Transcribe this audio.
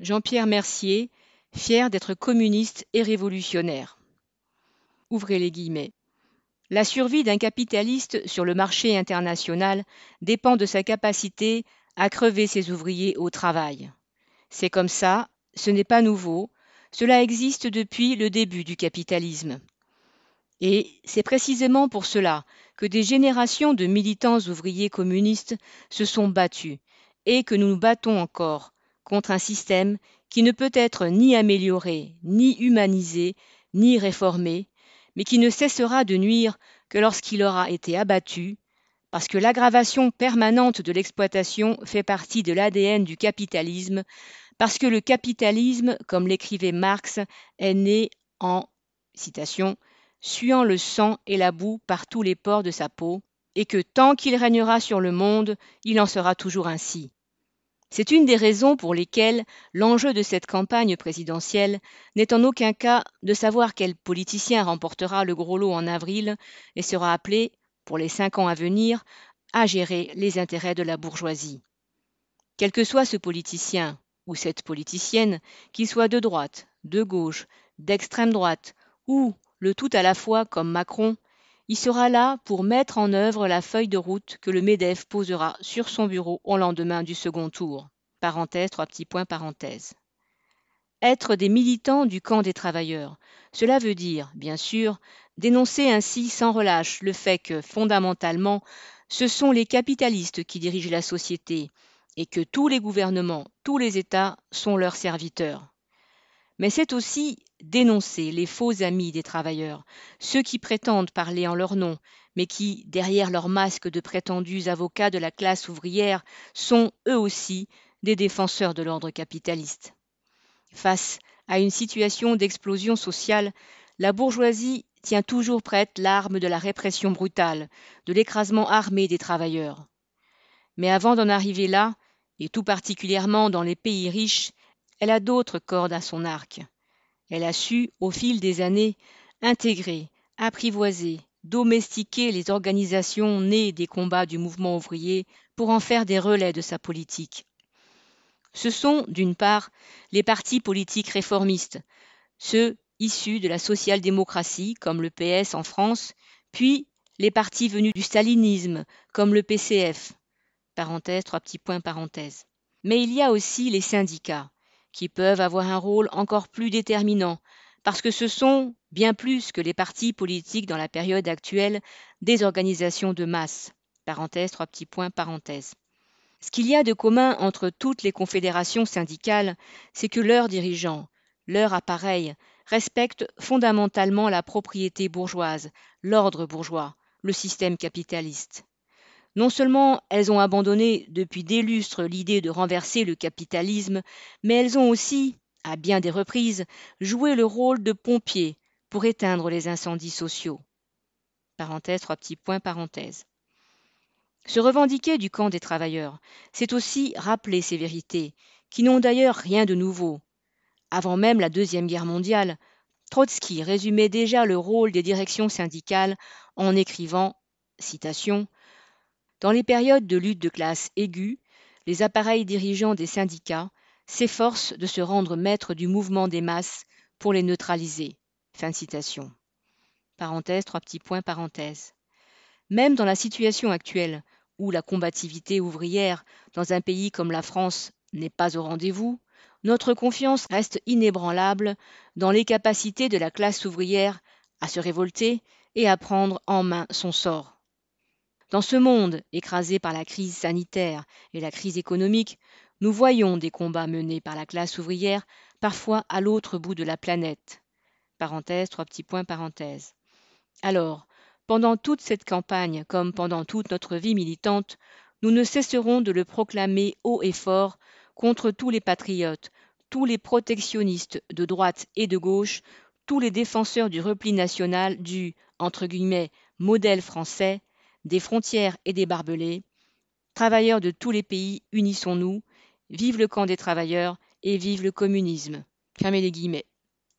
Jean-Pierre Mercier, fier d'être communiste et révolutionnaire. Ouvrez les guillemets. La survie d'un capitaliste sur le marché international dépend de sa capacité à crever ses ouvriers au travail. C'est comme ça, ce n'est pas nouveau, cela existe depuis le début du capitalisme. Et c'est précisément pour cela que des générations de militants ouvriers communistes se sont battus et que nous nous battons encore contre un système qui ne peut être ni amélioré, ni humanisé, ni réformé, mais qui ne cessera de nuire que lorsqu'il aura été abattu, parce que l'aggravation permanente de l'exploitation fait partie de l'ADN du capitalisme, parce que le capitalisme, comme l'écrivait Marx, est né en citation suant le sang et la boue par tous les pores de sa peau, et que tant qu'il régnera sur le monde, il en sera toujours ainsi. C'est une des raisons pour lesquelles l'enjeu de cette campagne présidentielle n'est en aucun cas de savoir quel politicien remportera le gros lot en avril et sera appelé, pour les cinq ans à venir, à gérer les intérêts de la bourgeoisie. Quel que soit ce politicien ou cette politicienne, qu'il soit de droite, de gauche, d'extrême droite ou le tout à la fois comme Macron, il sera là pour mettre en œuvre la feuille de route que le MEDEF posera sur son bureau au lendemain du second tour. Être des militants du camp des travailleurs, cela veut dire, bien sûr, dénoncer ainsi sans relâche le fait que, fondamentalement, ce sont les capitalistes qui dirigent la société et que tous les gouvernements, tous les États sont leurs serviteurs. Mais c'est aussi dénoncer les faux amis des travailleurs, ceux qui prétendent parler en leur nom, mais qui, derrière leur masque de prétendus avocats de la classe ouvrière, sont, eux aussi, des défenseurs de l'ordre capitaliste. Face à une situation d'explosion sociale, la bourgeoisie tient toujours prête l'arme de la répression brutale, de l'écrasement armé des travailleurs. Mais avant d'en arriver là, et tout particulièrement dans les pays riches, elle a d'autres cordes à son arc. Elle a su, au fil des années, intégrer, apprivoiser, domestiquer les organisations nées des combats du mouvement ouvrier pour en faire des relais de sa politique. Ce sont, d'une part, les partis politiques réformistes, ceux issus de la social-démocratie, comme le PS en France, puis les partis venus du stalinisme, comme le PCF. Mais il y a aussi les syndicats, qui peuvent avoir un rôle encore plus déterminant, parce que ce sont, bien plus que les partis politiques dans la période actuelle, des organisations de masse. Ce qu'il y a de commun entre toutes les confédérations syndicales, c'est que leurs dirigeants, leurs appareils, respectent fondamentalement la propriété bourgeoise, l'ordre bourgeois, le système capitaliste. Non seulement elles ont abandonné depuis des lustres l'idée de renverser le capitalisme, mais elles ont aussi, à bien des reprises, joué le rôle de pompiers pour éteindre les incendies sociaux. Se revendiquer du camp des travailleurs, c'est aussi rappeler ces vérités, qui n'ont d'ailleurs rien de nouveau. Avant même la Deuxième Guerre mondiale, Trotsky résumait déjà le rôle des directions syndicales en écrivant citation dans les périodes de lutte de classe aiguë, les appareils dirigeants des syndicats s'efforcent de se rendre maîtres du mouvement des masses pour les neutraliser. Fin citation. Trois petits points, parenthèse. Même dans la situation actuelle, où la combativité ouvrière dans un pays comme la France n'est pas au rendez-vous, notre confiance reste inébranlable dans les capacités de la classe ouvrière à se révolter et à prendre en main son sort. Dans ce monde écrasé par la crise sanitaire et la crise économique, nous voyons des combats menés par la classe ouvrière, parfois à l'autre bout de la planète. Alors, pendant toute cette campagne, comme pendant toute notre vie militante, nous ne cesserons de le proclamer haut et fort contre tous les patriotes, tous les protectionnistes de droite et de gauche, tous les défenseurs du repli national du entre guillemets modèle français, des frontières et des barbelés. Travailleurs de tous les pays, unissons-nous. Vive le camp des travailleurs et vive le communisme. Fermez les guillemets.